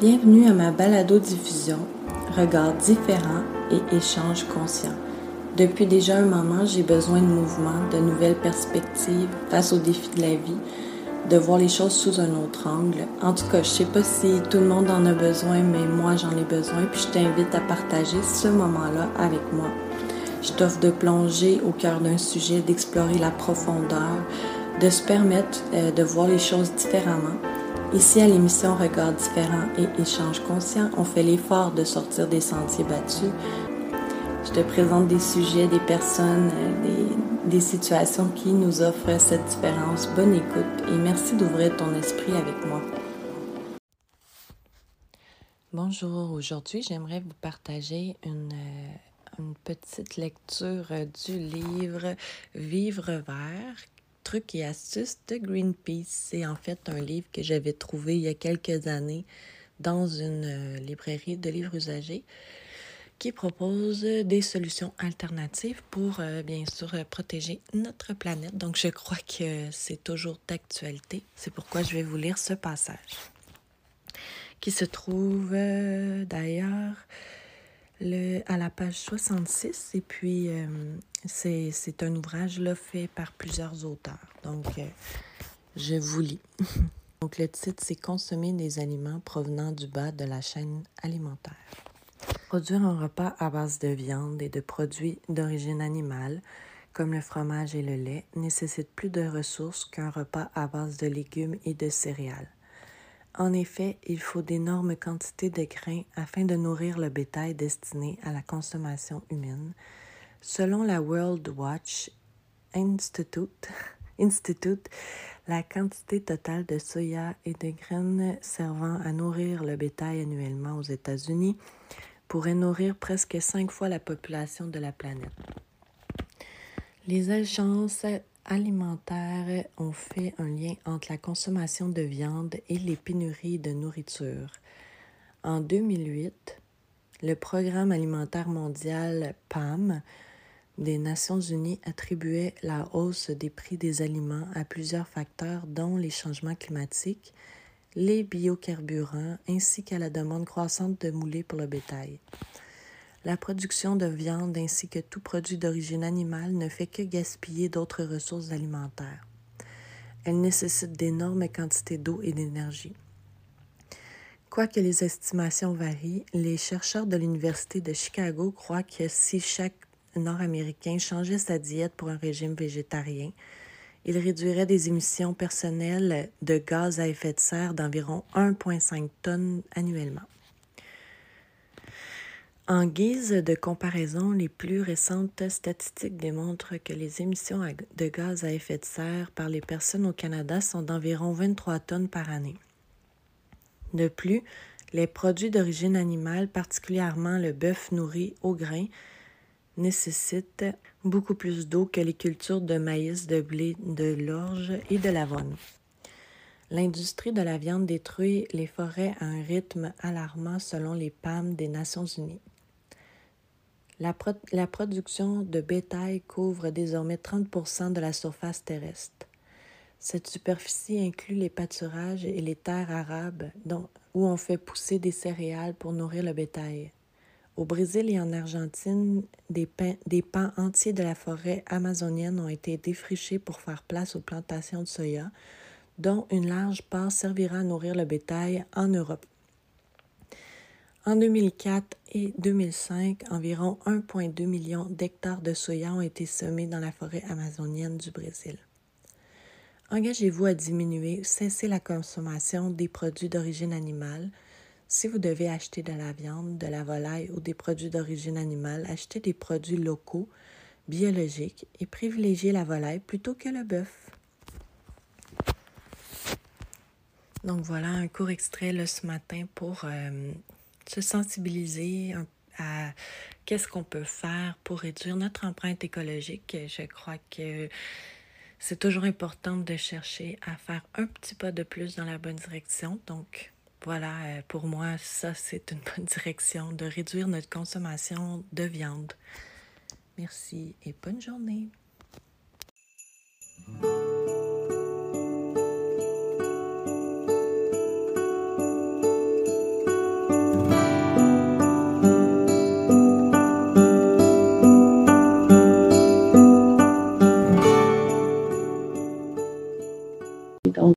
Bienvenue à ma balado-diffusion Regards différents et échanges conscients. Depuis déjà un moment, j'ai besoin de mouvement, de nouvelles perspectives face aux défis de la vie, de voir les choses sous un autre angle. En tout cas, je sais pas si tout le monde en a besoin, mais moi j'en ai besoin, puis je t'invite à partager ce moment-là avec moi. Je t'offre de plonger au cœur d'un sujet, d'explorer la profondeur, de se permettre euh, de voir les choses différemment Ici, à l'émission Regards différents et échanges conscients, on fait l'effort de sortir des sentiers battus. Je te présente des sujets, des personnes, euh, des, situations qui nous offrent cette différence. Bonne écoute et merci d'ouvrir ton esprit avec moi. Bonjour, aujourd'hui j'aimerais vous partager une, euh, une petite lecture du livre Vivre vert trucs et astuces de Greenpeace. C'est en fait un livre que j'avais trouvé il y a quelques années dans une euh, librairie de livres usagés qui propose des solutions alternatives pour, euh, bien sûr, protéger notre planète. Donc, je crois que c'est toujours d'actualité. C'est pourquoi je vais vous lire ce passage qui se trouve euh, d'ailleurs le, à la page 66. Et puis, euh, c'est un ouvrage là, fait par plusieurs auteurs. Donc, euh, je vous lis. Donc, le titre, c'est Consommer des aliments provenant du bas de la chaîne alimentaire. Produire un repas à base de viande et de produits d'origine animale, comme le fromage et le lait, nécessite plus de ressources qu'un repas à base de légumes et de céréales. En effet, il faut d'énormes quantités de grains afin de nourrir le bétail destiné à la consommation humaine. Selon la World Watch Institute, la quantité totale de soya et de graines servant à nourrir le bétail annuellement aux États-Unis pourrait nourrir presque cinq fois la population de la planète. Les agences alimentaires ont fait un lien entre la consommation de viande et les pénuries de nourriture. En 2008, le Programme alimentaire mondial PAM des Nations unies attribuait la hausse des prix des aliments à plusieurs facteurs dont les changements climatiques, les biocarburants ainsi qu'à la demande croissante de moulées pour le bétail. La production de viande ainsi que tout produit d'origine animale ne fait que gaspiller d'autres ressources alimentaires. Elle nécessite d'énormes quantités d'eau et d'énergie. Quoique les estimations varient, les chercheurs de l'Université de Chicago croient que si chaque Nord-Américain changeait sa diète pour un régime végétarien, il réduirait des émissions personnelles de gaz à effet de serre d'environ 1,5 tonnes annuellement. En guise de comparaison, les plus récentes statistiques démontrent que les émissions de gaz à effet de serre par les personnes au Canada sont d'environ 23 tonnes par année. De plus, les produits d'origine animale, particulièrement le bœuf nourri au grain, nécessitent beaucoup plus d'eau que les cultures de maïs, de blé, de l'orge et de l'avoine. L'industrie de la viande détruit les forêts à un rythme alarmant selon les PAM des Nations Unies. La, production de bétail couvre désormais 30 de la surface terrestre. Cette superficie inclut les pâturages et les terres arabes où on fait pousser des céréales pour nourrir le bétail. Au Brésil et en Argentine, des, pans entiers de la forêt amazonienne ont été défrichés pour faire place aux plantations de soya, dont une large part servira à nourrir le bétail en Europe. En 2004 et 2005, environ 1,2 million d'hectares de soya ont été semés dans la forêt amazonienne du Brésil. Engagez-vous à diminuer, cesser la consommation des produits d'origine animale. Si vous devez acheter de la viande, de la volaille ou des produits d'origine animale, achetez des produits locaux, biologiques et privilégiez la volaille plutôt que le bœuf. Donc voilà un court extrait là, ce matin pour euh, se sensibiliser à qu'est-ce qu'on peut faire pour réduire notre empreinte écologique. Je crois que c'est toujours important de chercher à faire un petit pas de plus dans la bonne direction. Donc, voilà, euh, pour moi, ça, c'est une bonne direction de réduire notre consommation de viande. Merci et bonne journée.